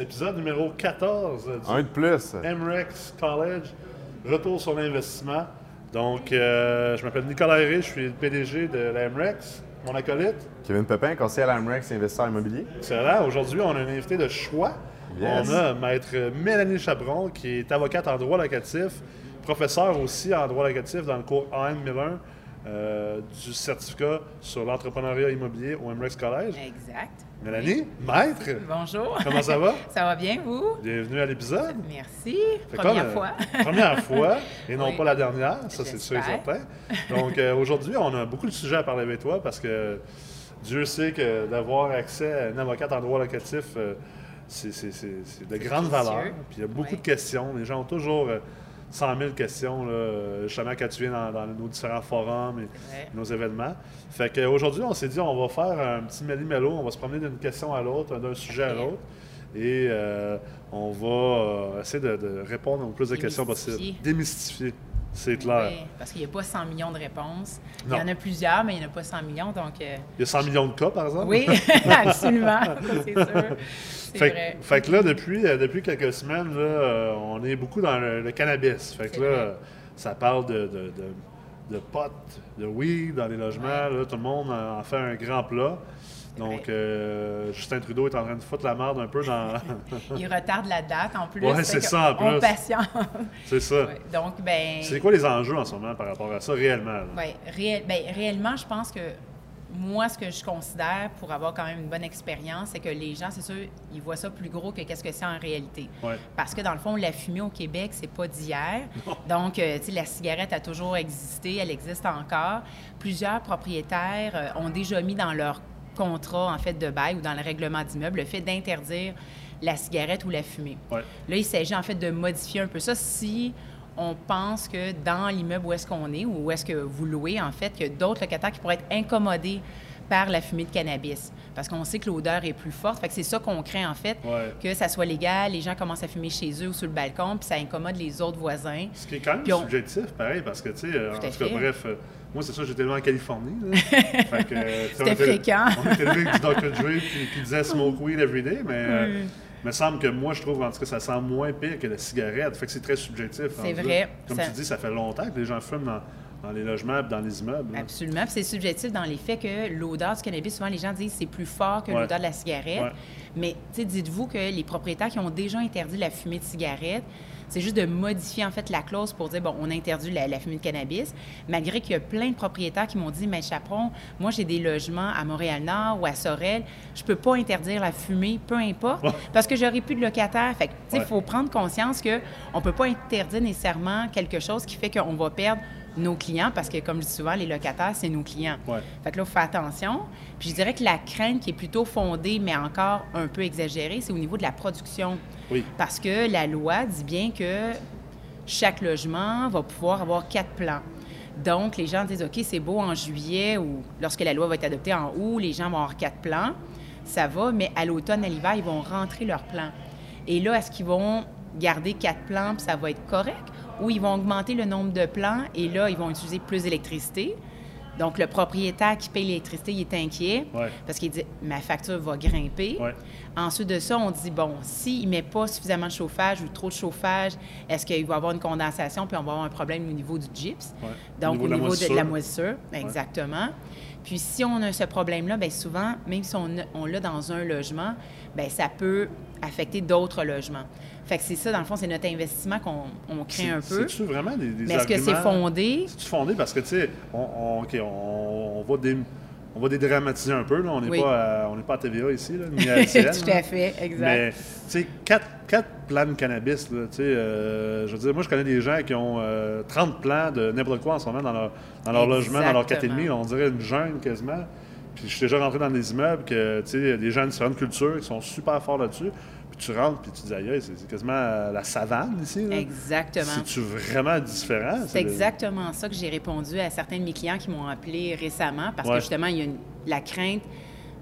Épisode numéro 14 du Un de plus. MREX College. Retour sur l'investissement. Donc, euh, je m'appelle Nicolas Herré, je suis le PDG de la MREX, mon acolyte. Kevin Pepin, conseiller à l'Amrex, investisseur immobilier. Excellent. Aujourd'hui, on a un invité de choix. Yes. On a Maître Mélanie Chabron, qui est avocate en droit locatif, professeure aussi en droit locatif dans le cours AM 1001 euh, du certificat sur l'entrepreneuriat immobilier au MREX College. Exact. Mélanie, maître, Bonjour. comment ça va? Ça va bien, vous? Bienvenue à l'épisode. Merci. Fait Première comme, euh, fois. première fois, et non Oui. pas la dernière, ça c'est sûr et certain. Donc euh, aujourd'hui, on a beaucoup de sujets à parler avec toi parce que Dieu sait que d'avoir accès à une avocate en droit locatif, euh, c'est de grande précieux. valeur. Puis il y a beaucoup Oui. de questions. Les gens ont toujours euh, 100 000 questions, là, justement, quand tu viens dans, dans nos différents forums et nos événements. Fait qu'aujourd'hui, on s'est dit, on va faire un petit méli-mélo, on va se promener d'une question à l'autre, d'un sujet à l'autre. Et euh, on va euh, essayer de, de répondre au plus de questions possibles. Démystifier, c'est clair. Oui, parce qu'il n'y a pas 100 millions de réponses. Il y en a plusieurs, mais il n'y en a pas 100 millions. Donc, euh, Il y a 100 millions de cas, par exemple? oui, absolument. C'est sûr. Fait, vrai. fait que là, depuis, euh, depuis quelques semaines, là, euh, on est beaucoup dans le, le cannabis. Fait que là, vrai. ça parle de, de, de, de pot, de weed dans les logements. Là, tout le monde en fait un grand plat. Donc, euh, Justin Trudeau est en train de foutre la merde un peu dans. Il retarde la date en plus. Fait c'est ça, en On plus. patiente. C'est ça. Ouais. Donc, ben. C'est quoi les enjeux en ce moment par rapport à ça, réellement? Oui, réel- ben, réellement, je pense que moi, ce que je considère pour avoir quand même une bonne expérience, c'est que les gens, c'est sûr, ils voient ça plus gros que qu'est-ce que c'est en réalité. Ouais. Parce que dans le fond, la fumée au Québec, c'est pas d'hier. Donc, euh, tu sais, la cigarette a toujours existé, elle existe encore. Plusieurs propriétaires euh, ont déjà mis dans leur contrat, en fait, de bail ou dans le règlement d'immeuble le fait d'interdire la cigarette ou la fumée. Ouais. Là, il s'agit en fait de modifier un peu ça si on pense que dans l'immeuble où est-ce qu'on est ou où est-ce que vous louez, en fait, qu'il y a d'autres locataires qui pourraient être incommodés par la fumée de cannabis. Parce qu'on sait que l'odeur est plus forte. Fait que c'est ça qu'on craint, en fait, Ouais. que ça soit légal, les gens commencent à fumer chez eux ou sur le balcon, puis ça incommode les autres voisins. Ce qui est quand même on- subjectif, pareil, parce que, tu sais, en Tout cas, fait. bref, euh, moi, c'est ça, j'étais loin en Californie. là. fait que, euh, C'était était- fréquent. On était avec du Dr. Dre qui, qui disait smoke weed every day, mais euh, il me semble que moi, je trouve en tout cas, ça sent moins pire que la cigarette. Fait que c'est très subjectif. C'est vrai. Comme Ça- tu dis, ça fait longtemps que les gens fument dans, dans les logements et dans les immeubles. là. Absolument. C'est subjectif dans les faits que l'odeur du cannabis, souvent les gens disent c'est plus fort que Ouais. l'odeur de la cigarette. Ouais. Mais tu sais, dites-vous que les propriétaires qui ont déjà interdit la fumée de cigarette, c'est juste de modifier en fait la clause pour dire bon, on interdit la, la fumée de cannabis, malgré qu'il y a plein de propriétaires qui m'ont dit mais chaperon, moi j'ai des logements à Montréal-Nord ou à Sorel, je peux pas interdire la fumée, peu importe, Ouais. parce que j'aurai plus de locataires. Fait que tu sais, il Ouais. faut prendre conscience que on peut pas interdire nécessairement quelque chose qui fait qu'on va perdre nos clients parce que, comme je dis souvent, les locataires, c'est nos clients. Ouais. Fait que là, il faut faire attention. Puis je dirais que la crainte qui est plutôt fondée, mais encore un peu exagérée, c'est au niveau de la production. Oui. Parce que la loi dit bien que chaque logement va pouvoir avoir quatre plans. Donc, les gens disent, OK, c'est beau en juillet ou lorsque la loi va être adoptée en août, les gens vont avoir quatre plans. Ça va, mais à l'automne, à l'hiver, ils vont rentrer leurs plans. Et là, est-ce qu'ils vont garder quatre plans puis ça va être correct? Ou ils vont augmenter le nombre de plans et là, ils vont utiliser plus d'électricité? Donc, le propriétaire qui paye l'électricité, il est inquiet Ouais. parce qu'il dit ma facture va grimper. Ouais. Ensuite de ça, on dit bon, s'il ne met pas suffisamment de chauffage ou trop de chauffage, est-ce qu'il va y avoir une condensation puis on va avoir un problème au niveau du gyps? Ouais. Donc, Au au niveau de la niveau de, de la moisissure. exactement. Puis si on a ce problème-là, bien souvent, même si on, on l'a dans un logement, bien ça peut affecter d'autres logements. Fait que c'est ça, dans le fond, c'est notre investissement qu'on on craint un peu. C'est-tu vraiment des, des Mais est-ce que c'est fondé? C'est-tu fondé? Parce que, tu sais, on, on, OK, on, on va dé- on va dédramatiser un peu. là. On n'est Oui. pas, à- on n'est pas à TVA ici, là, ni à LCN, Tout à fait, exact. Mais, tu sais, quatre, quatre plans de cannabis, là, tu sais, euh, je veux dire, moi, je connais des gens qui ont euh, 30 plans de n'importe quoi en ce moment dans leur, dans leur logement, dans leur 4,5. Exactement. On dirait une jungle quasiment. Puis je suis déjà rentré dans des immeubles que, tu sais, il y a des gens de différentes cultures qui sont super forts là-dessus. Tu rentres, puis tu dis, aïe, c'est quasiment euh, la savane ici. là. Exactement. C'est-tu vraiment différent? C'est le- exactement ça que j'ai répondu à certains de mes clients qui m'ont appelé récemment parce Ouais. que justement, il y a une- la crainte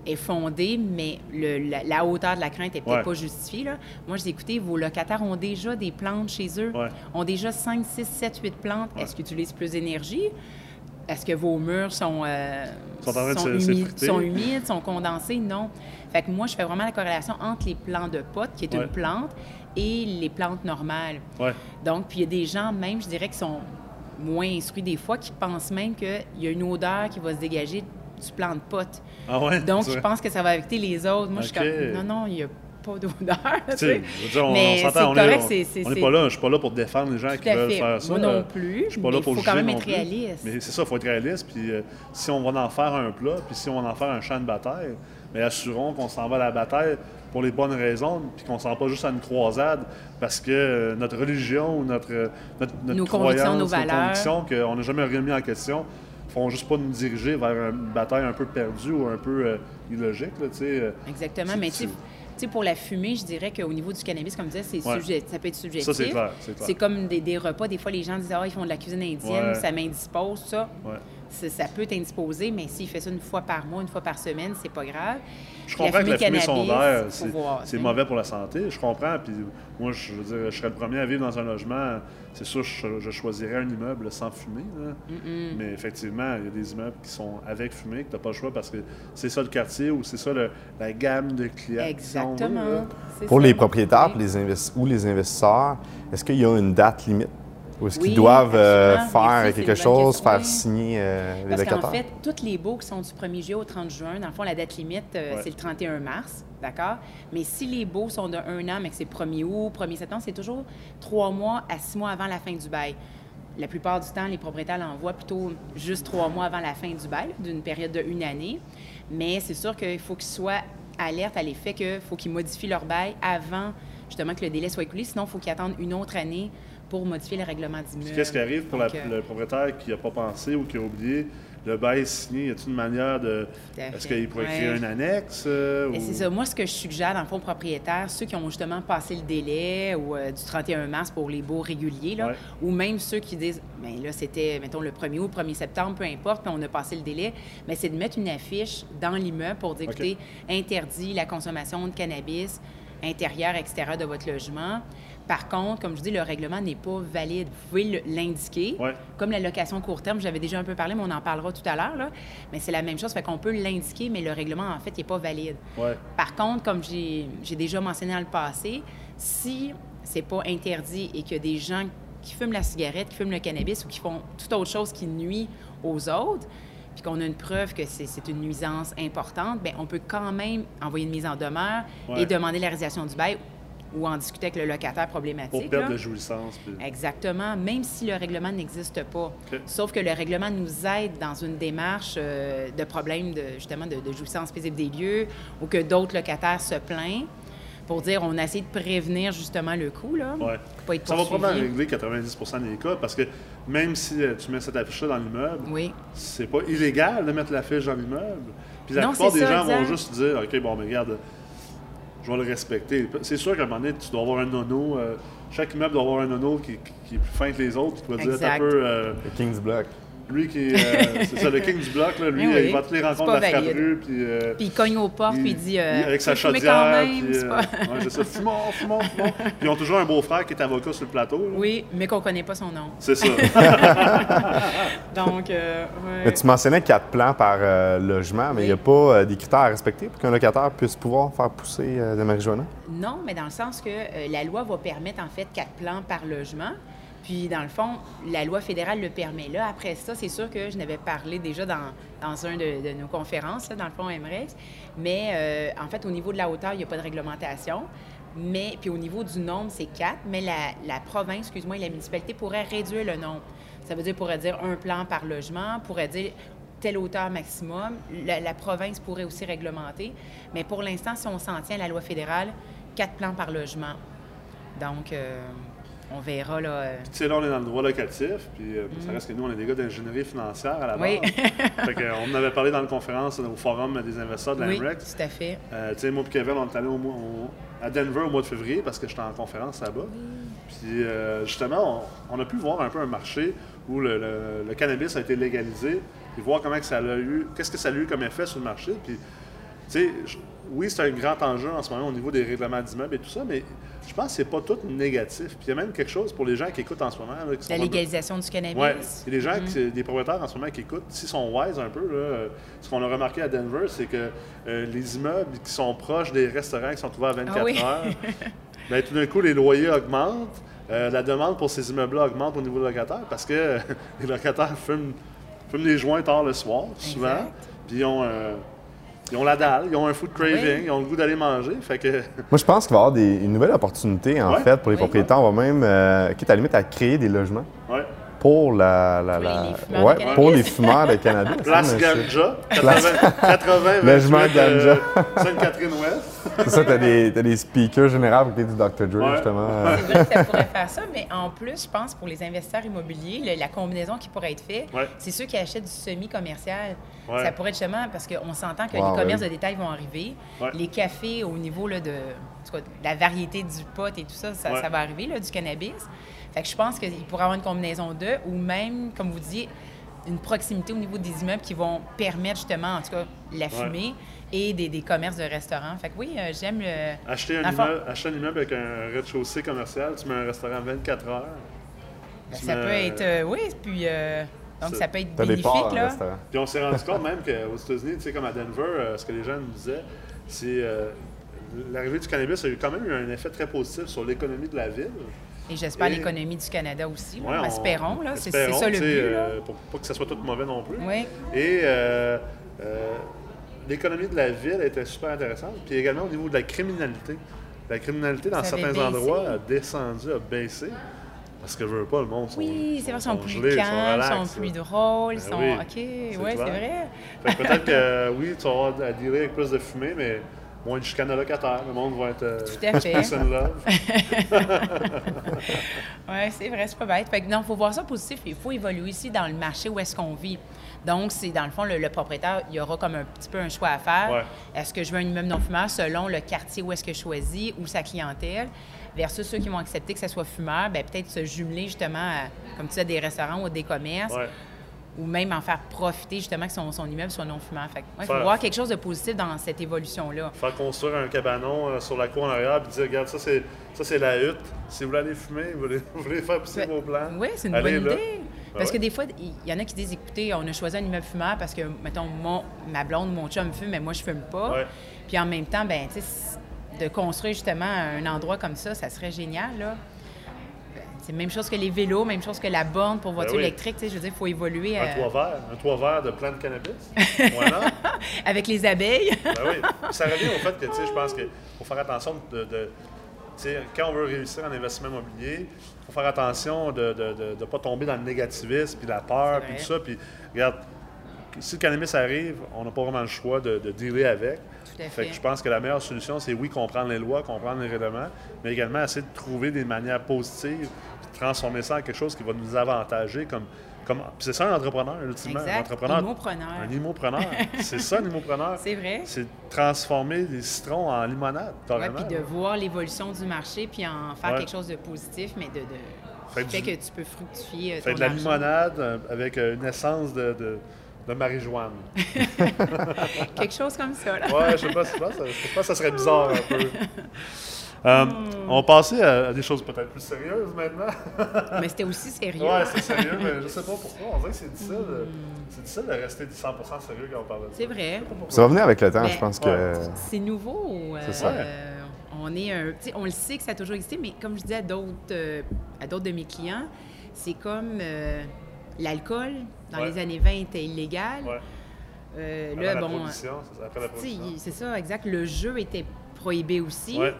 est fondée, mais le- la, la hauteur de la crainte n'est peut-être Ouais. pas justifiée. Là. Moi, je dis, écoutez, vos locataires ont déjà des plantes chez eux, Ouais. ont déjà 5, 6, 7, 8 plantes. Est-ce qu'ils utilisent plus d'énergie? Est-ce que vos murs sont, euh, Sont humides, sont humides, sont condensés? Non. Fait que moi, je fais vraiment la corrélation entre les plants de potes, qui est Ouais. une plante, et les plantes normales. Ouais. Donc, puis il y a des gens, même, je dirais, qui sont moins instruits des fois, qui pensent même qu'il y a une odeur qui va se dégager du plant de pote. Ah ouais? Donc, je pense que ça va affecter les autres. Moi, je suis comme, non, non, il n'y a pas d'odeur. tu sais, dire, on, Mais on s'entend, on c'est correct, est, c'est- c'est- on, on est c'est- pas là, je suis pas là pour défendre les gens Tout qui veulent fait. faire ça. Moi non euh, plus, Je suis pas mais là pour il faut juger quand même être réaliste. Mais c'est ça, il faut être réaliste. Puis euh, si on va en faire un plat, puis si on va en faire un champ de bataille, mais assurons qu'on s'en va à la bataille pour les bonnes raisons, puis qu'on s'en va pas juste à une croisade parce que euh, notre religion ou notre, notre, notre Nos croyance, convictions, nos valeurs. convictions qu'on n'a jamais remis en question font juste pas nous diriger vers une bataille un peu perdue ou un peu euh, illogique. Là. Exactement. Mais tu sais, pour la fumée, je dirais qu'au niveau du cannabis, comme je disais, c'est Ouais. ça peut être subjectif. C'est c'est comme des, des repas. Des fois, les gens disent Ah, ils font de la cuisine indienne, Ouais. ça m'indispose, ça. Ouais. Ça, peut t'indisposer, mais s'il fait ça une fois par mois, une fois par semaine, c'est pas grave. Je comprends que la fumée sondaire, c'est hein. mauvais pour la santé. Je comprends. Puis moi, je veux dire, je serais le premier à vivre dans un logement. C'est sûr, je, je choisirais un immeuble sans fumée. là. Mais effectivement, il y a des immeubles qui sont avec fumée, que tu n'as pas le choix parce que c'est ça le quartier ou c'est ça le- la gamme de clients. veut. Exactement. Pour ça. les propriétaires Oui. les investi- ou les investisseurs, est-ce qu'il y a une date limite? Ou est-ce qu'ils Oui, doivent euh, faire quelque chose, faire signer euh, les Parce qu'en locataires? fait, tous les baux qui sont du 1er juillet au 30 juin, dans le fond, la date limite, euh, Ouais. c'est le 31 mars, d'accord? Mais si les baux sont de un an, mais que c'est 1er août, 1er septembre, c'est toujours trois mois à six mois avant la fin du bail. La plupart du temps, les propriétaires l'envoient plutôt juste trois mois avant la fin du bail, d'une période de une année. Mais c'est sûr qu'il faut qu'ils soient alertes à l'effet qu'il faut qu'ils modifient leur bail avant justement que le délai soit écoulé. Sinon, il faut qu'ils attendent une autre année pour modifier le règlement d'immeuble. Qu'est-ce qui arrive pour la- euh, le propriétaire qui n'a pas pensé ou qui a oublié? Le bail signé, y a-t-il une manière de. Est-ce qu'il pourrait Ouais. créer un annexe? euh, ou- c'est ça. Moi, ce que je suggère, dans le fond, aux propriétaires, ceux qui ont justement passé le délai ou euh, du 31 mars pour les baux réguliers, là, Ouais. ou même ceux qui disent, bien là, c'était, mettons, le 1er août, 1er septembre, peu importe, on a passé le délai, mais c'est de mettre une affiche dans l'immeuble pour dire, écoutez, interdit la consommation de cannabis intérieur, extérieur de votre logement. Par contre, comme je dis, le règlement n'est pas valide. Vous pouvez l'indiquer. Ouais. Comme la location court terme, j'avais déjà un peu parlé, mais on en parlera tout à l'heure. Mais c'est la même chose, fait qu'on peut l'indiquer, mais le règlement, en fait, n'est pas valide. Ouais. Par contre, comme j'ai j'ai déjà mentionné dans le passé, si c'est pas interdit et qu'il y a des gens qui fument la cigarette, qui fument le cannabis ou qui font toute autre chose qui nuit aux autres, puis qu'on a une preuve que c'est une nuisance importante, bien, on peut quand même envoyer une mise en demeure Ouais. et demander la résiliation du bail ou en discuter avec le locataire problématique. Pour perdre là. de jouissance. puis- Exactement, même si le règlement n'existe pas. Sauf que le règlement nous aide dans une démarche euh, de problème de, justement de, de jouissance paisible des lieux ou que d'autres locataires se plaignent pour dire on a essayé de prévenir justement le coup, là. Ouais. Pas être Ça va probablement régler 90% des cas parce que même si euh, tu mets cette affiche-là dans l'immeuble, Oui. c'est pas illégal de mettre l'affiche dans l'immeuble. Puis la Non, plupart des ça, gens vont juste dire OK, bon, mais regarde, je vais le respecter. C'est sûr qu'à un moment donné, tu dois avoir un nono. euh, chaque immeuble doit avoir un nono qui, qui est plus fin que les autres, qui va dire un peu. euh, Le King's Block. Lui qui est. euh, c'est ça, le king du bloc, là, lui, Oui, il va à toutes les rencontres de la valide. frappe-rue, puis. euh, Puis il cogne aux portes, puis il dit euh, avec sa peux fumer chaudière, puis, c'est euh, pas- ouais, c'est ça, fumons, fumons, fumons. Puis ils ont toujours un beau-frère qui est avocat sur le plateau. là. Oui, mais qu'on connaît pas son nom. C'est ça. Donc, euh, ouais. Mais tu mentionnais quatre plans par euh, logement, mais il n'y a pas euh, des critères à respecter pour qu'un locataire puisse pouvoir faire pousser euh, de la marijuana? Non, mais dans le sens que euh, la loi va permettre en fait quatre plans par logement. Puis, dans le fond, la loi fédérale le permet. Là, après ça, c'est sûr que je n'avais parlé déjà dans, dans une de, nos conférences, là, dans le fond MREX. Mais euh, en fait, au niveau de la hauteur, il n'y a pas de réglementation. Mais, puis au niveau du nombre, c'est quatre. Mais la, province, excuse-moi, et la municipalité pourrait réduire le nombre. Ça veut dire, pourrait dire un plan par logement, pourrait dire telle hauteur maximum. La, la province pourrait aussi réglementer. Mais pour l'instant, si on s'en tient à la loi fédérale, quatre plans par logement. Donc, euh, on verra là. euh, Tu sais, là, on est dans le droit locatif, puis euh, ça reste que nous, on est des gars d'ingénierie financière à la base. Mm. Oui. fait que, on en avait parlé dans la conférence au forum des investisseurs de oui, l'AMREX. tout à fait. Euh, tu sais, moi et Kevin, on est allés au à Denver au mois de février parce que j'étais en conférence là-bas. Puis euh, justement, on, on a pu voir un peu un marché où le, le- le cannabis a été légalisé, puis voir comment que ça a eu, qu'est-ce que ça a eu comme effet sur le marché. Puis sais, je- oui, c'est un grand enjeu en ce moment au niveau des règlements d'immeubles et tout ça, mais je pense que c'est pas tout négatif. Puis il y a même quelque chose pour les gens qui écoutent en ce moment. là, qui La légalisation du cannabis. Y a des gens, qui- des propriétaires en ce moment qui écoutent, s'ils sont wise un peu, là, euh, ce qu'on a remarqué à Denver, c'est que euh, les immeubles qui sont proches des restaurants qui sont ouverts à 24 Ah oui. heures, ben, tout d'un coup, les loyers augmentent. euh, la demande pour ces immeubles-là augmente au niveau locataire parce que les locataires fument, fument les joints tard le soir, souvent. Exact. Puis ils ont, euh, ils ont la dalle, ils ont un food craving, Oui. ils ont le goût d'aller manger. Fait que, Moi, je pense qu'il va y avoir des, une nouvelle opportunité, en Ouais. fait, pour les Oui. propriétaires. On va même, euh, quitte à la limite, à créer des logements ouais. pour la... la, les- ouais, pour les fumeurs de cannabis. Place Ganja, 80, 80 Logement 28, Ganja. euh, Sainte-Catherine-Ouest. C'est ça, t'as des, t'as des speakers généraux pour du Dr. Dre, Ouais. justement. C'est vrai que ça pourrait faire ça, mais en plus, je pense pour les investisseurs immobiliers, le- la combinaison qui pourrait être faite, Ouais. c'est ceux qui achètent du semi-commercial. Ouais. Ça pourrait être justement parce qu'on s'entend que Wow, les commerces ouais. de détail vont arriver. Ouais. Les cafés, au niveau là, de, en tout cas, de la variété du pot et tout ça, ça, Ouais. ça va arriver, là, du cannabis. Fait que je pense qu'il pourrait avoir une combinaison d'eux, ou même, comme vous disiez, une proximité au niveau des immeubles qui vont permettre justement, en tout cas, la fumée et des, des commerces de restaurants. Fait que oui, euh, j'aime le. Acheter un, immeuble, acheter un immeuble avec un rez-de-chaussée commercial, tu mets un restaurant 24 heures. Ben, ça mets- peut être, euh, oui, puis euh, donc Ça- ça peut être bénéfique, là. restaurant. Puis on s'est rendu compte même qu'aux États-Unis, tu sais, comme à Denver, euh, ce que les gens nous disaient, c'est euh, l'arrivée du cannabis a eu quand même eu un effet très positif sur l'économie de la ville. Et j'espère Et- l'économie du Canada aussi, là. Ouais, on- espérons, là. C'est ça le but, là. euh, pour pas que ça soit tout mauvais non plus. Oui. Et euh, euh, l'économie de la ville était super intéressante. Puis également au niveau de la criminalité. La criminalité dans Ça certains endroits a descendu, a baissé. Parce que je veux pas, le monde sont, Oui, c'est vrai, ils sont plus gelés, calmes, relax, sont plus drôles, Ben sont... oui, OK, oui, c'est vrai. Peut-être que oui, tu vas avoir à dealer avec plus de fumée, mais moins de chicane à locataire. Le monde va être euh, Tout à fait. Oui, c'est vrai, c'est pas bête. Fait que non, il faut voir ça positif. Il faut évoluer ici dans le marché où est-ce qu'on vit. Donc, c'est dans le fond, le, le propriétaire, il y aura comme un petit peu un choix à faire. Ouais. Est-ce que je veux un immeuble non fumeur selon le quartier où est-ce que je choisis ou sa clientèle, versus ceux qui vont accepter que ça soit fumeur, ben peut-être se jumeler justement à, comme tu à des restaurants ou des commerces, Ouais. ou même en faire profiter justement que son, son immeuble soit non fumeur. Fait il faut Faire- voir quelque chose de positif dans cette évolution-là. Faire construire un cabanon euh, sur la cour en arrière puis dire regarde, ça c'est ça c'est la hutte. Si vous voulez aller fumer, vous voulez, vous voulez faire pousser vos plants. Oui, c'est une allez bonne là. idée. Ben Parce que des fois, il y en a qui disent écoutez, on a choisi un immeuble fumeur parce que, mettons, mon, ma blonde, mon chum fume, mais moi, je fume pas. Ouais. Puis en même temps, ben, tu sais, de construire justement un endroit comme ça, ça serait génial, là. Ben, C'est la même chose que les vélos, même chose que la borne pour voiture Ben oui. électrique. Tu sais, je veux dire, il faut évoluer Un euh, toit vert, un toit vert de plantes de cannabis. voilà. avec les abeilles. Ben oui. Ça revient au fait que, tu sais, je pense qu'il faut faire attention de. quand on veut réussir en investissement immobilier, il faut faire attention de ne pas tomber dans le négativisme, puis la peur, puis tout ça. Puis, regarde, si le cannabis arrive, on n'a pas vraiment le choix de, de dealer avec. Tout à Fait fait. que je pense que la meilleure solution, c'est oui, comprendre les lois, comprendre les règlements, mais également essayer de trouver des manières positives, de transformer ça en quelque chose qui va nous avantager comme. c'est ça un entrepreneur, ultimement. Un entrepreneur. Immopreneur. Un immopreneur. c'est ça, l'immopreneur. C'est vrai. C'est transformer des citrons en limonade, carrément. puis de voir l'évolution du marché, puis en faire Ouais. quelque chose de positif, mais de, de Fait qui fait du- que tu peux fructifier euh, Fait ton de la argent. limonade euh, avec euh, une essence de, de, de marijuana. Quelque chose comme ça, là. Ouais, je sais pas, je sais pas, ça, je sais pas, ça serait bizarre un peu. Euh, On va passer à, à des choses peut-être plus sérieuses maintenant. Mais c'était aussi sérieux. Ouais, c'est sérieux, mais je sais pas pourquoi. On dirait que c'est difficile, de- c'est difficile de rester 100% sérieux quand on parle de ça. C'est vrai. Ça va venir avec le temps, Mais- je pense que... C'est nouveau. euh, C'est ça. euh, on est un, on le sait que ça a toujours existé, mais comme je disais à d'autres, euh, à d'autres de mes clients, c'est comme euh, l'alcool dans Ouais. les années 20 était illégal. Ouais. Euh, là, la bon, c'est ça, exact. Le jeu était prohibé aussi. Ouais.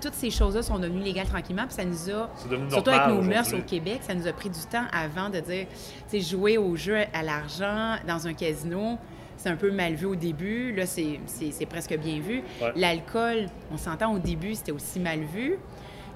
Toutes ces choses-là sont devenues légales tranquillement, puis ça nous a, surtout avec nos mœurs au Québec, ça nous a pris du temps avant de dire, tu sais, jouer au jeu à l'argent dans un casino, c'est un peu mal vu au début. Là, c'est presque bien vu. Ouais. L'alcool, on s'entend au début, c'était aussi mal vu.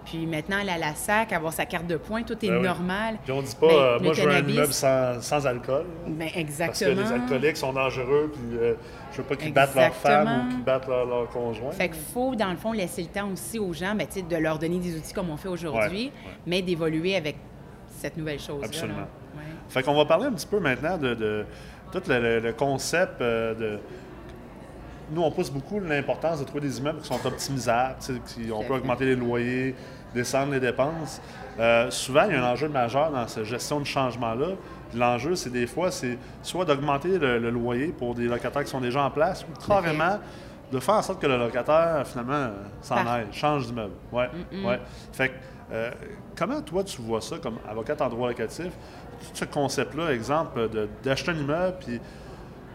Puis maintenant, aller à la SAC, avoir sa carte de points, tout est Ben oui. normal. Puis on dit pas, Mais euh, moi je veux un immeuble sans, sans alcool. Ben, Parce que exactement. les alcooliques sont dangereux, puis euh, je veux pas qu'ils battent leur femme Exactement. ou qu'ils battent leur, leur conjoint. Fait qu'il faut, dans le fond, laisser le temps aussi aux gens, ben, de leur donner des outils comme on fait aujourd'hui, Ouais, ouais. mais d'évoluer avec cette nouvelle chose. Absolument. Ouais. Fait qu'on va parler un petit peu maintenant de, de tout le, le- le concept euh, de. Nous, on pousse beaucoup l'importance de trouver des immeubles qui sont optimisables, qui, on peut augmenter les loyers, descendre les dépenses. Euh, souvent, il y a un enjeu majeur dans cette gestion de changement-là. L'enjeu, c'est des fois, c'est soit d'augmenter le, le loyer pour des locataires qui sont déjà en place, ou carrément de faire en sorte que le locataire, finalement, s'en aille, change d'immeuble. Ouais, ouais. Fait que, euh, comment toi, tu vois ça comme avocate en droit locatif? Tout ce concept-là, exemple, d'acheter un immeuble, puis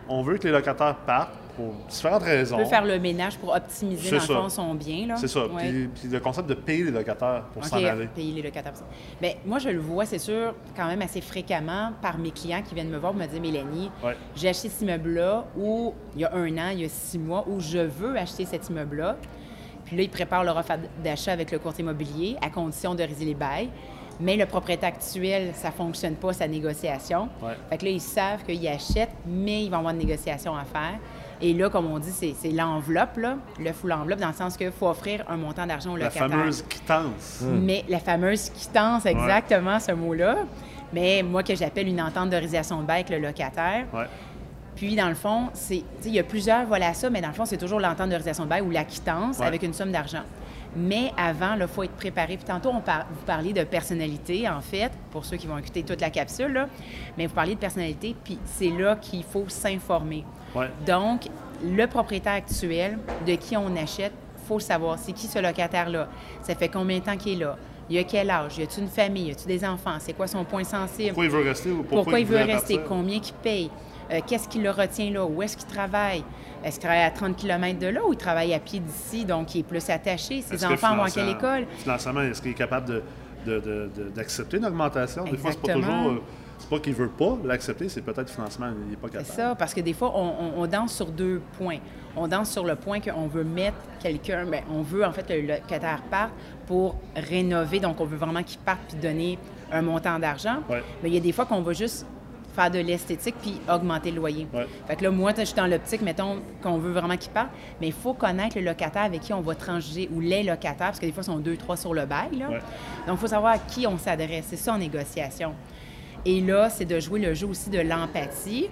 on veut que les locataires partent pour différentes raisons. On peut faire le ménage pour optimiser, dans le ça. fond, son bien. C'est ça. Ouais. Puis, puis le concept de payer les locataires pour OK, s'en aller. payer les locataires. pour. Bien, moi, je le vois, c'est sûr, quand même assez fréquemment par mes clients qui viennent me voir pour me dire Mélanie, Ouais. j'ai acheté cet immeuble-là ou il y a un an, il y a six mois, où je veux acheter cet immeuble-là. Puis là, ils préparent leur offre d'achat avec le courtier immobilier à condition de résilier les bails. Mais le propriétaire actuel, ça ne fonctionne pas, sa négociation. Ouais. Fait que là, ils savent qu'ils achètent, mais ils vont avoir une négociation à faire. Et là, comme on dit, c'est c'est l'enveloppe, là, le full enveloppe, dans le sens qu'il faut offrir un montant d'argent au La locataire. fameuse quittance. Mais la fameuse quittance, exactement ce mot-là. Mais moi, que j'appelle une entente de résiliation de bail avec le locataire. Ouais. Puis, dans le fond, c'est, tu sais, il y a plusieurs volets à ça, mais dans le fond, c'est toujours l'entente de résiliation de bail ou la quittance Ouais. avec une somme d'argent. Mais avant, il faut être préparé. Puis tantôt, on par- vous parliez de personnalité, en fait, pour ceux qui vont écouter toute la capsule, là. mais vous parliez de personnalité, puis c'est là qu'il faut s'informer. Ouais. Donc, le propriétaire actuel de qui on achète, il faut savoir c'est qui ce locataire-là? Ça fait combien de temps qu'il est là? Il a quel âge? Y a-t-il une famille? Y a-t-il des enfants? C'est quoi son point sensible? Pourquoi il veut rester ou pourquoi, Pourquoi, il veut rester? partir? Combien qu'il paye? Euh, Qu'est-ce qui le retient là? Où est-ce qu'il travaille? Est-ce qu'il travaille à 30 km de là ou il travaille à pied d'ici, donc il est plus attaché? Ses enfants vont à quelle école? Financièrement, est-ce qu'il est capable de- de- de- de- d'accepter une augmentation? Des fois, c'est pas toujours. euh, c'est pas qu'il veut pas l'accepter, c'est peut-être financement, il n'est pas capable. C'est ça, parce que des fois, on, on- on danse sur deux points. On danse sur le point qu'on veut mettre quelqu'un, bien, on veut en fait que le locataire parte pour rénover, donc on veut vraiment qu'il parte puis donner un montant d'argent. Ouais. Mais il y a des fois qu'on va juste faire de l'esthétique puis augmenter le loyer. Ouais. Fait que là, moi, je suis dans l'optique, mettons, qu'on veut vraiment qu'il parte, mais il faut connaître le locataire avec qui on va transiger ou les locataires, parce que des fois, ils sont deux, trois sur le bail. Là. Ouais. Donc, il faut savoir à qui on s'adresse. C'est ça en négociation. Et là, c'est de jouer le jeu aussi de l'empathie.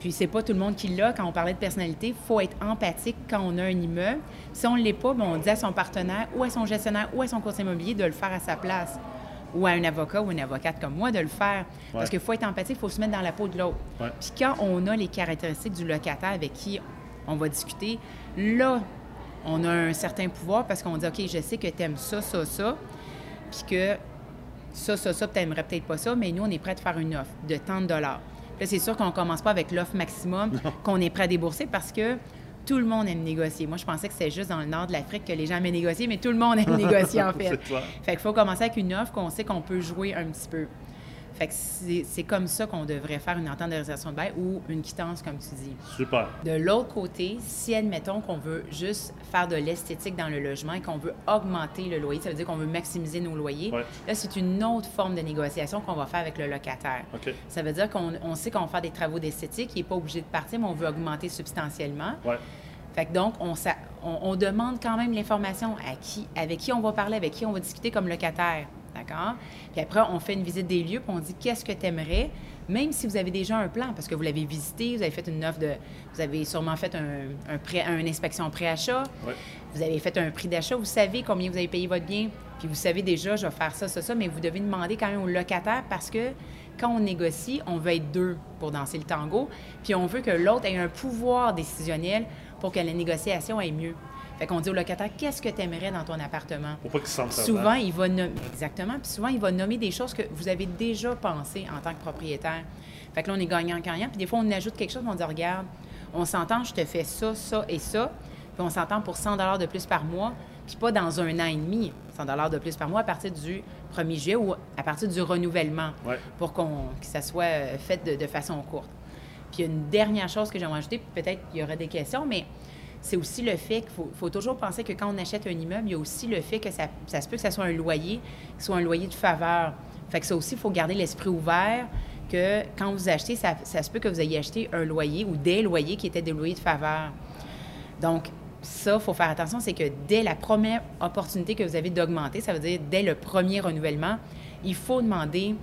Puis c'est pas tout le monde qui l'a. Quand on parlait de personnalité, il faut être empathique quand on a un immeuble. Si on ne l'est pas, ben, on dit à son partenaire ou à son gestionnaire ou à son conseiller immobilier de le faire à sa place. Ou à un avocat ou une avocate comme moi de le faire. Parce qu'il faut être empathique, il faut se mettre dans la peau de l'autre. Ouais. Puis quand on a les caractéristiques du locataire avec qui on va discuter, là, on a un certain pouvoir parce qu'on dit OK, je sais que tu aimes ça, ça, ça. Puis que ça, ça, ça, tu n'aimerais peut-être pas ça, mais nous, on est prêt à te faire une offre de tant de dollars. Puis Là, c'est sûr qu'on commence pas avec l'offre maximum qu'on est prêt à débourser parce que tout le monde aime négocier. Moi, je pensais que c'était juste dans le nord de l'Afrique que les gens aimaient négocier, mais tout le monde aime négocier, en fait. Fait qu'il faut commencer avec une offre qu'on sait qu'on peut jouer un petit peu. Fait que c'est comme ça qu'on devrait faire une entente de réalisation de bail ou une quittance, comme tu dis. Super. De l'autre côté, si admettons qu'on veut juste faire de l'esthétique dans le logement et qu'on veut augmenter le loyer, ça veut dire qu'on veut maximiser nos loyers, Ouais. là, c'est une autre forme de négociation qu'on va faire avec le locataire. Ça veut dire qu'on on sait qu'on va faire des travaux d'esthétique, il n'est pas obligé de partir, mais on veut augmenter substantiellement. Ouais. Fait que donc, on, sa- on- on demande quand même l'information à qui, avec qui on va parler, avec qui on va discuter comme locataire. D'accord? Puis après, on fait une visite des lieux, puis on dit qu'est-ce que tu aimerais, même si vous avez déjà un plan, parce que vous l'avez visité, vous avez fait une offre de. Vous avez sûrement fait un, un prêt, une inspection pré-achat, Ouais. vous avez fait un prix d'achat, vous savez combien vous avez payé votre bien, puis vous savez déjà, je vais faire ça, ça, ça, mais vous devez demander quand même au locataire parce que quand on négocie, on veut être deux pour danser le tango, puis on veut que l'autre ait un pouvoir décisionnel pour que la négociation aille mieux. Fait qu'on dit au locataire, qu'est-ce que tu aimerais dans ton appartement? Pour pas qu'il se sente Souvent, il va nommer, exactement, puis souvent, il va nommer des choses que vous avez déjà pensé en tant que propriétaire. Fait que là, on est gagnant-gagnant, puis des fois, on ajoute quelque chose, on dit, regarde, on s'entend, je te fais ça, ça et ça, puis on s'entend pour 100 de plus par mois, puis pas dans un an et demi, 100 de plus par mois à partir du 1er juillet ou à partir du renouvellement, Ouais. pour qu'on, que ça soit euh, fait de, de façon courte. Puis une dernière chose que j'aimerais ajouter, peut-être qu'il y aurait des questions, mais c'est aussi le fait qu'il faut, faut toujours penser que quand on achète un immeuble, il y a aussi le fait que ça, se peut que ça soit un loyer, que ce soit un loyer de faveur. Fait que ça aussi, il faut garder l'esprit ouvert que quand vous achetez, ça, ça se peut que vous ayez acheté un loyer ou des loyers qui étaient des loyers de faveur. Donc, ça, il faut faire attention, c'est que dès la première opportunité que vous avez d'augmenter, ça veut dire dès le premier renouvellement, il faut demander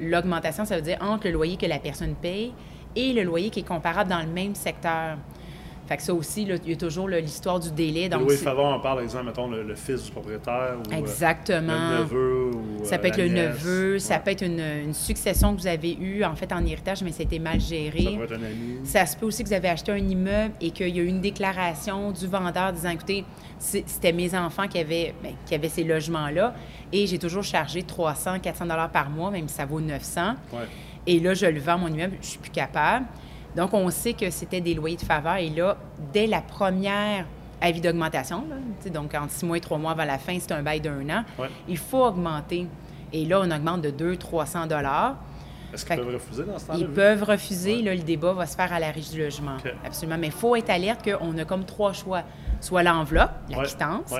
l'augmentation, ça veut dire entre le loyer que la personne paye et le loyer qui est comparable dans le même secteur. Fait que ça aussi, il y a toujours l'histoire du délai. Donc, loyer de c'est- faveur, on parle, exemple, mettons, le, le fils du propriétaire ou euh, Exactement. le neveu ou Ça euh, peut être le nièce. neveu, ça peut être une, une succession que vous avez eue, en fait, en héritage, mais c'était mal géré. Ça peut être un ami. Ça se peut aussi que vous avez acheté un immeuble et qu'il y a eu une déclaration du vendeur disant écoutez, c'était mes enfants qui avaient, ben, qui avaient ces logements-là et j'ai toujours chargé 300, 400 dollars par mois, même si ça vaut 900. Ouais. Et là, je le vends, mon immeuble, je suis plus capable. Donc, on sait que c'était des loyers de faveur. Et là, dès la première avis d'augmentation, donc entre six mois et trois mois avant la fin, c'est un bail d'un an, Ouais. il faut augmenter. Et là, on augmente de 200-300 dollars. Est-ce qu'ils peuvent refuser dans ce temps-là? Ils peuvent refuser. Ouais. Là, le débat va se faire à la régie du logement. Absolument. Mais il faut être alerte qu'on a comme trois choix. Soit l'enveloppe, la Ouais. quittance,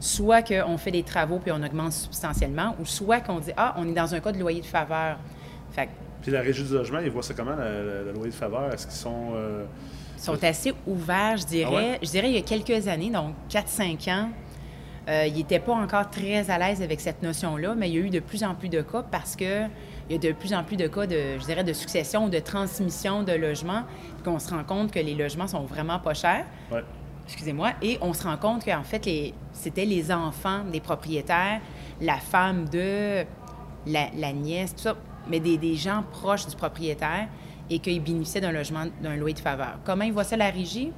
soit qu'on fait des travaux puis on augmente substantiellement, ou soit qu'on dit Ah, on est dans un cas de loyer de faveur. Fait Puis la régie du logement, ils voient ça comment, le, le- loyer de faveur? Est-ce qu'ils sont... euh, Ils sont assez ouverts, je dirais. Ah ouais? Je dirais il y a quelques années, donc 4-5 ans, euh, ils n'étaient pas encore très à l'aise avec cette notion-là, mais il y a eu de plus en plus de cas parce que il y a de plus en plus de cas de, je dirais, de succession ou de transmission de logements, puis qu'on se rend compte que les logements sont vraiment pas chers. Ouais. Excusez-moi. Et on se rend compte qu'en fait, les- c'était les enfants des propriétaires, la femme de, la, la nièce, tout ça, mais des, des gens proches du propriétaire et qu'ils bénéficiaient d'un logement, d'un loyer de faveur. Comment ils voient ça, la régie?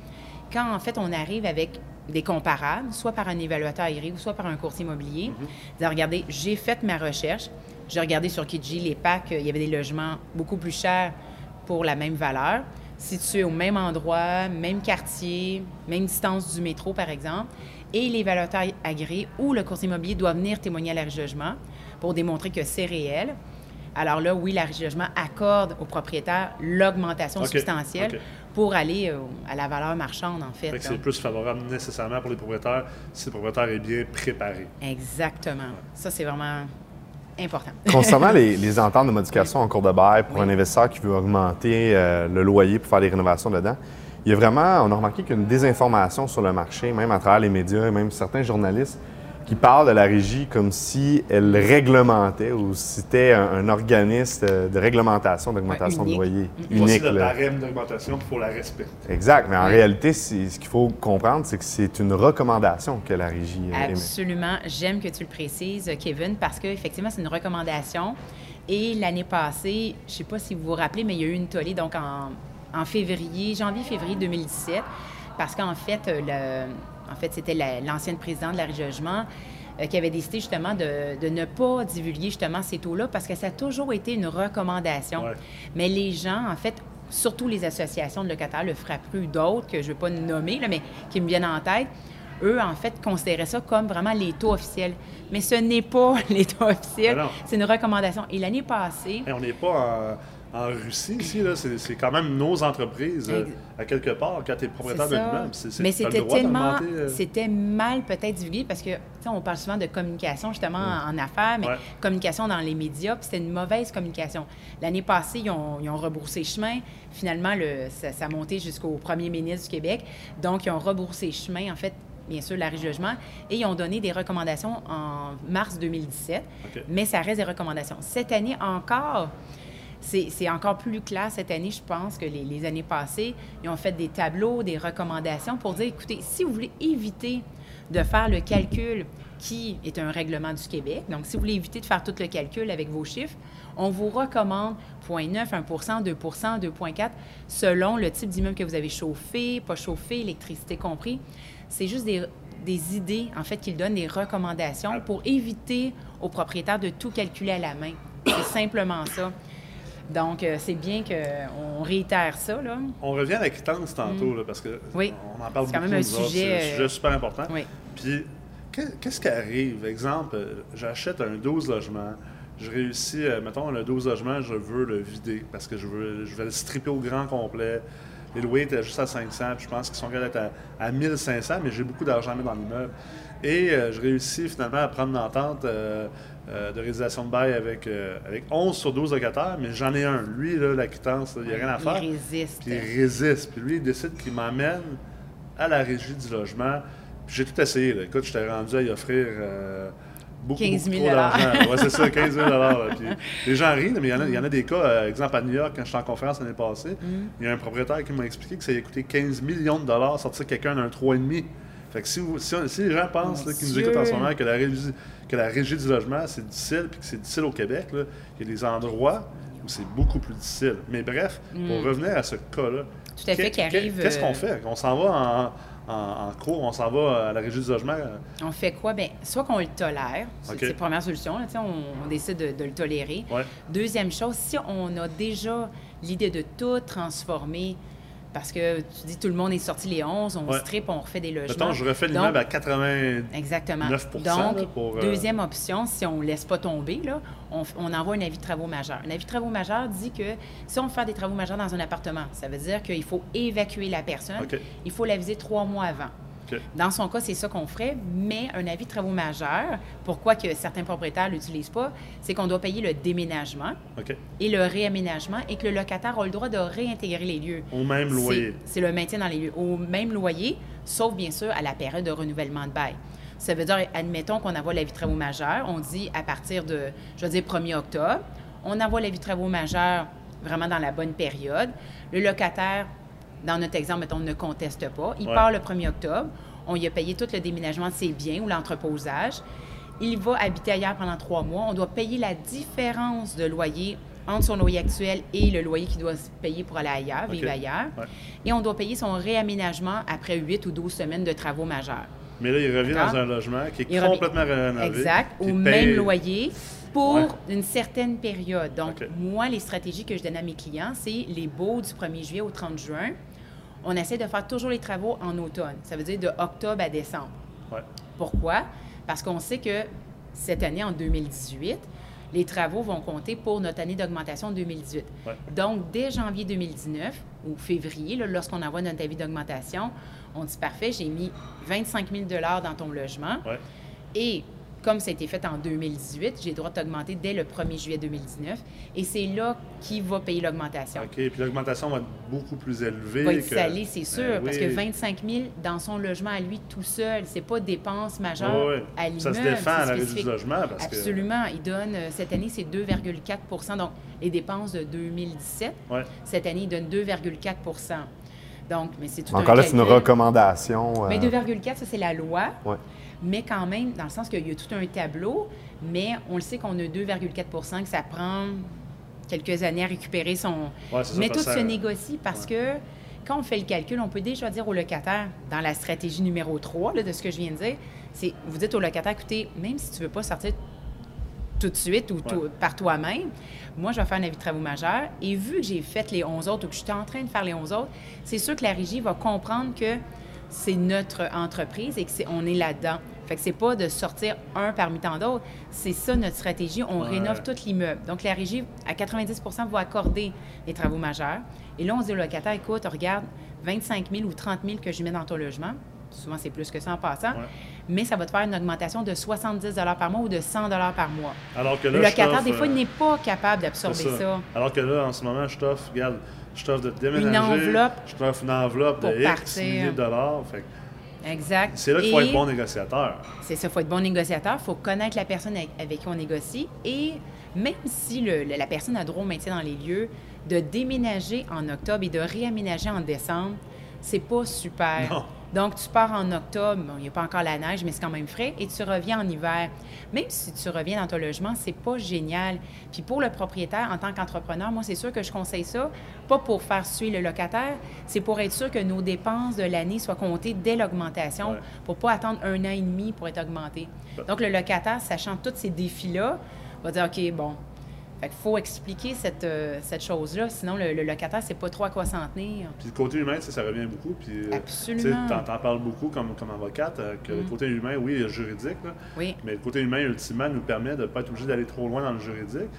Quand, en fait, on arrive avec des comparables, soit par un évaluateur agréé ou soit par un courtier immobilier, dire, regardez, j'ai fait ma recherche, j'ai regardé sur Kijiji, les packs, il y avait des logements beaucoup plus chers pour la même valeur, situés au même endroit, même quartier, même distance du métro, par exemple, et l'évaluateur agréé ou le courtier immobilier doit venir témoigner à la régie de logement pour démontrer que c'est réel. Alors là, oui, la régie de logement accorde au propriétaire l'augmentation substantielle pour aller euh, à la valeur marchande, en fait. Fait que c'est plus favorable nécessairement pour les propriétaires si le propriétaire est bien préparé. Exactement. Ça, c'est vraiment important. Concernant les, les ententes de modification en cours de bail pour un investisseur qui veut augmenter euh, le loyer pour faire des rénovations dedans, il y a vraiment, on a remarqué qu'il y a une désinformation sur le marché, même à travers les médias et même certains journalistes qui parlent de la régie comme si elle réglementait ou si c'était un, un organisme de, réglementation, d'augmentation Ouais, de unique. loyer. Voici le barème d'augmentation, il faut la respecter. Exact, mais en Ouais. réalité, ce qu'il faut comprendre, c'est que c'est une recommandation que la régie émet. Absolument. J'aime que tu le précises, Kevin, parce qu'effectivement, c'est une recommandation. Et l'année passée, je ne sais pas si vous vous rappelez, mais il y a eu une tollée donc en, en février, janvier-février 2017, parce qu'en fait, le- en fait c'était la- l'ancienne présidente de la euh, qui avait décidé justement de, de ne pas divulguer justement ces taux-là parce que ça a toujours été une recommandation. Ouais. Mais les gens, en fait, surtout les associations de locataires, le Frappru, d'autres que je ne vais pas nommer, là, mais qui me viennent en tête, eux, en fait, considéraient ça comme vraiment les taux officiels. Mais ce n'est pas les taux officiels, Ben c'est une recommandation. Et l'année passée, on n'est pas en, en Russie ici. C'est, quand même nos entreprises, euh, à quelque part, quand tu es propriétaire d'un immeuble. Mais c'était tellement, euh, c'était mal peut-être divulgué parce que, tu sais, on parle souvent de communication justement en affaires, mais Ouais. communication dans les médias, puis c'était une mauvaise communication. L'année passée, ils ont, ils ont rebroussé chemin. Finalement, le, ça, ça a monté jusqu'au premier ministre du Québec. Donc, ils ont rebroussé chemin, en fait, bien sûr, la de logement, et ils ont donné des recommandations en mars 2017, OK. mais ça reste des recommandations. Cette année encore, c'est encore plus clair cette année, je pense, que les, les années passées. Ils ont fait des tableaux, des recommandations pour dire, écoutez, si vous voulez éviter de faire le calcul qui est un règlement du Québec, donc si vous voulez éviter de faire tout le calcul avec vos chiffres, on vous recommande 0,9, 1% 2% 2,4 selon le type d'immeuble que vous avez chauffé, pas chauffé, électricité compris. C'est juste des, des idées, en fait, qu'ils donnent des recommandations pour éviter aux propriétaires de tout calculer à la main. C'est simplement ça. Donc, euh, c'est bien qu'on réitère ça, là. On revient à la quittance tantôt, là, parce que Mm. Oui. on en parle C'est quand beaucoup. même un sujet, un euh, sujet super important. Oui. Puis, qu'est- qu'est-ce qui arrive? Exemple, euh, j'achète un 12 logements. Je réussis, euh, mettons, le 12 logements, je veux le vider parce que je veux, je vais le stripper au grand complet. Les loyers étaient juste à 500, puis je pense qu'ils sont d'être à, à 1500, mais j'ai beaucoup d'argent à mettre dans l'immeuble. Et euh, je réussis finalement à prendre une entente euh, euh, de réalisation de bail avec, euh, avec 11 sur 12 locataires, mais j'en ai un. Lui, là, la quittance, il n'y a rien à faire. Il résiste. Puis il résiste. Puis lui, il décide qu'il m'emmène à la régie du logement. Puis j'ai tout essayé. là. Écoute, j'étais rendu à y offrir euh, beaucoup, 15 000 beaucoup trop d'argent. Ouais, c'est ça, 15 000 là. Puis les gens rient, mais il y en a, il y en a des cas, exemple à New York, quand j'étais en conférence l'année passée, Mm. il y a un propriétaire qui m'a expliqué que ça a coûté 15 millions de dollars sortir quelqu'un d'un 3,5. Fait que si, vous- si, les gens pensent là, qui nous écoutent en ce moment que la régie, que la régie du logement, c'est difficile, puis que c'est difficile au Québec, là, il y a des endroits où c'est beaucoup plus difficile. Mais bref, pour revenir à ce cas-là, Mm. Tout à fait, qui qu'est- arrive, Qu'est-ce qu'on euh, fait? On s'en va en, en, en cours, on s'en va à la régie du logement. euh, On fait quoi? Bien, soit qu'on le tolère, c'est la première solution, là, on, on décide de, de le tolérer. Ouais. Deuxième chose, si on a déjà l'idée de tout transformer, parce que tu dis tout le monde est sorti les 11, on Ouais. strip, on refait des logements. Mettons, je refais l'immeuble à 80. Exactement. 9 Donc, là, pour, euh, deuxième option, si on ne laisse pas tomber, là, on, envoie un avis de travaux majeurs. Un avis de travaux majeurs dit que si on veut faire des travaux majeurs dans un appartement, ça veut dire qu'il faut évacuer la personne. Il faut l'aviser trois mois avant. Dans son cas, c'est ça qu'on ferait, mais un avis de travaux majeurs, pourquoi que certains propriétaires ne l'utilisent pas, c'est qu'on doit payer le déménagement et le réaménagement et que le locataire a le droit de réintégrer les lieux. Au même loyer. C'est le maintien dans les lieux, au même loyer, sauf bien sûr à la période de renouvellement de bail. Ça veut dire, admettons qu'on envoie l'avis de travaux majeurs, on dit à partir de, je vais dire 1er octobre, on envoie l'avis de travaux majeurs vraiment dans la bonne période. Le locataire, dans notre exemple, mettons, ne conteste pas. Il Ouais. part le 1er octobre, on lui a payé tout le déménagement de ses biens ou l'entreposage. Il va habiter ailleurs pendant trois mois. On doit payer la différence de loyer entre son loyer actuel et le loyer qu'il doit se payer pour aller ailleurs, vivre ailleurs. Ouais. Et on doit payer son réaménagement après 8 ou 12 semaines de travaux majeurs. Mais là, il revient dans un logement qui est Il revient- complètement rénové. Exact, au paye- même loyer pour Ouais. une certaine période. Donc, moi, les stratégies que je donne à mes clients, c'est les baux du 1er juillet au 30 juin. On essaie de faire toujours les travaux en automne. Ça veut dire de octobre à décembre. Ouais. Pourquoi? Parce qu'on sait que cette année, en 2018, les travaux vont compter pour notre année d'augmentation 2018. Ouais. Donc, dès janvier 2019 ou février, lorsqu'on envoie notre avis d'augmentation, on dit parfait, j'ai mis 25 000 dans ton logement. Ouais. Et comme ça a été fait en 2018, j'ai le droit d'augmenter dès le 1er juillet 2019. Et c'est là qui va payer l'augmentation. OK. Puis l'augmentation va être beaucoup plus élevée. Va être que- salé, c'est sûr, Ben parce oui. que 25 000 dans son logement à lui tout seul, c'est pas dépenses majeures Ouais, ouais. à l'immeuble. Ça se défend à la du logement parce que. Absolument. Il donne, euh, cette année, c'est 2,4% Donc, les dépenses de 2017, Ouais. cette année, il donne 2,4% Donc, mais c'est tout un Encore là, c'est une recommandation. euh, Mais 2,4, ça, c'est la loi. ouais. Mais quand même, dans le sens qu'il y a tout un tableau, mais on le sait qu'on a 2,4% que ça prend quelques années à récupérer son... Ouais, mais tout se négocie parce que quand on fait le calcul, on peut déjà dire au locataire, dans la stratégie numéro 3 là, de ce que je viens de dire, c'est vous dites au locataire, écoutez, même si tu ne veux pas sortir tout de suite ou tout- Ouais. par toi-même, moi, je vais faire un avis de travaux majeurs. Et vu que j'ai fait les 11 autres ou que je suis en train de faire les 11 autres, c'est sûr que la régie va comprendre que c'est notre entreprise et que c'est, on est là-dedans. Fait que c'est pas de sortir un parmi tant d'autres. C'est ça notre stratégie. On Ouais. rénove tout l'immeuble. Donc, la régie, à 90% va accorder les travaux majeurs. Et là, on se dit au locataire, écoute, regarde, 25 000 ou 30 000 que je mets dans ton logement. Souvent, c'est plus que ça en passant. Ouais. Mais ça va te faire une augmentation de 70 par mois ou de 100 par mois. Alors que là, Le locataire, des fois, euh, il n'est pas capable d'absorber ça. Alors que là, en ce moment, je t'offre, regarde, je t'offre de déménager. enveloppe Je t'offre une enveloppe pour de X partir. milliers de dollars. Fait que Exact. c'est là qu'il faut Et être bon négociateur. C'est ça, il faut être bon négociateur, il faut connaître la personne avec, avec qui on négocie. Et même si le- la personne a droit au maintien dans les lieux, de déménager en octobre et de réaménager en décembre, c'est pas super. Non. Donc, tu pars en octobre, bon, il n'y a pas encore la neige, mais c'est quand même frais, et tu reviens en hiver. Même si tu reviens dans ton logement, c'est pas génial. Puis pour le propriétaire, en tant qu'entrepreneur, moi, c'est sûr que je conseille ça, pas pour faire suivre le locataire, c'est pour être sûr que nos dépenses de l'année soient comptées dès l'augmentation, Ouais. pour pas attendre un an et demi pour être augmenté. Donc, le locataire, sachant tous ces défis-là, va dire, OK, bon, fait qu'il faut expliquer cette, euh, cette chose-là, sinon le, le locataire ne sait pas trop à quoi s'en tenir. Puis le côté humain, ça revient beaucoup. Puis, euh, Absolument. Tu en parles beaucoup comme, comme avocate, euh, que le Mm. côté humain, oui, il y a le juridique, là, Oui. mais le côté humain, ultimement, nous permet de ne pas être obligé d'aller trop loin dans le juridique.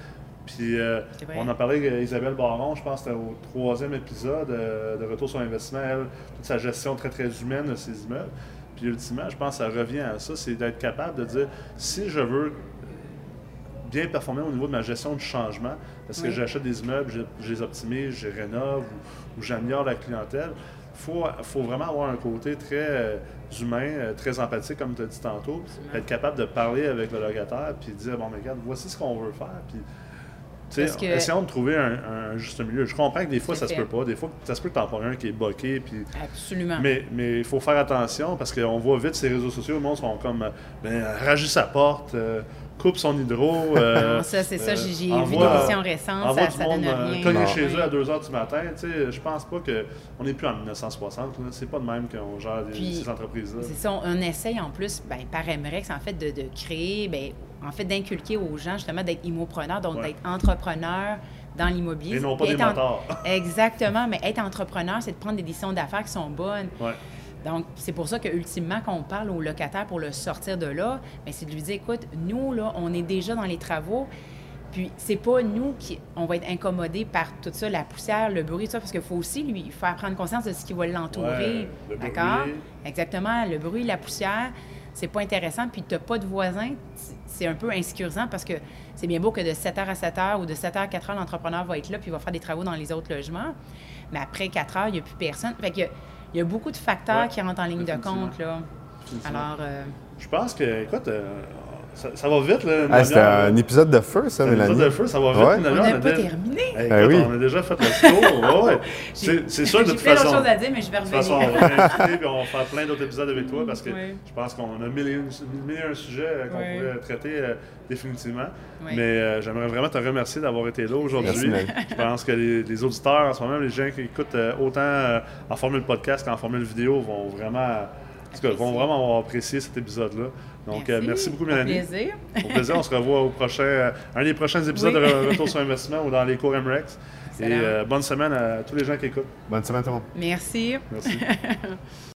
Puis, euh, on en parlait avec Isabelle Baron, je pense que c'était au troisième épisode de Retour sur investissement, elle, toute sa gestion très, très humaine de ses immeubles. Puis, ultimement, je pense que ça revient à ça, c'est d'être capable de dire si je veux bien performer au niveau de ma gestion du changement, parce que Oui. j'achète des immeubles, je, je les optimise, je les rénove ou, ou j'améliore la clientèle, faut, faut vraiment avoir un côté très euh, humain, euh, très empathique, comme tu as dit tantôt. Être capable de parler avec le locataire, puis dire bon, mais regarde, voici ce qu'on veut faire. Puis, tu sais, Parce que- essayons de trouver un, un juste milieu. Je comprends que des fois, ça se peut pas. Des fois, ça se peut que tu en pas un qui est boqué, puis Absolument. mais mais il faut faire attention parce qu'on voit vite ces réseaux sociaux, le monde sont comme euh, ben, sa porte, euh, coupe son hydro. euh, Non, ça, c'est ça, euh, j'ai- vu récentes, envoie ça- ça donne euh, rien. cogner chez eux à Oui. 2 h du matin. Tu sais, je pense pas que. On n'est plus en 1960. là. C'est pas de même qu'on gère des- Puis, ces entreprises-là. C'est ça, on essaye en plus, ben, par MREX, en fait, de, de créer, ben, en fait, d'inculquer aux gens justement d'être immopreneurs, donc Ouais. d'être entrepreneurs dans l'immobilier. Et non pas des en-. Exactement, mais être entrepreneur, c'est de prendre des décisions d'affaires qui sont bonnes. Ouais. Donc, c'est pour ça que ultimement, quand on parle au locataire pour le sortir de là, ben, c'est de lui dire, écoute, nous, là, on est déjà dans les travaux, puis c'est pas nous qui on va être incommodés par tout ça, la poussière, le bruit, tout ça, parce qu'il faut aussi lui faire prendre conscience de ce qui va l'entourer. Ouais, D'accord? Exactement. Le bruit, la poussière, c'est pas intéressant. Puis tu n'as pas de voisin, c'est un peu insécurisant parce que c'est bien beau que de 7h à 7h ou de 7h à 4h, l'entrepreneur va être là puis il va faire des travaux dans les autres logements. Mais après 4 heures, il n'y a plus personne. Fait a, il y a beaucoup de facteurs Ouais, qui rentrent en ligne de compte. Là. Alors, euh, Je pense que, écoute, euh, ça, ça va vite. Là, Ah, C'était un épisode de feu, ça, Un Mélanie. épisode de feu, ça va vite. Ouais. on n'a a pas déjà- terminé. Hey, écoute, oui. On a déjà fait le tour. Ouais. C'est sûr, de J'ai toute plein d'autres façon. choses à dire, mais je vais De toute façon, revenir. on va t'inviter et on va faire plein d'autres épisodes avec toi parce que Oui. je pense qu'on a mille et, mille un sujets euh, qu'on Oui. pourrait traiter euh, définitivement. Oui. Mais euh, j'aimerais vraiment te remercier d'avoir été là aujourd'hui. Je pense que les, les auditeurs en ce moment, les gens qui écoutent euh, autant euh, en formule podcast qu'en formule vidéo vont vraiment, en tout cas, vont vraiment apprécier cet épisode-là. Donc, euh, merci beaucoup, Au Mélanie. plaisir. Au plaisir, on se revoit au prochain, euh, un des prochains épisodes Oui. de Re- Retour sur investissement ou dans les cours MREX. Et euh, bonne semaine à tous les gens qui écoutent. Bonne semaine, tout le monde. Merci. Merci.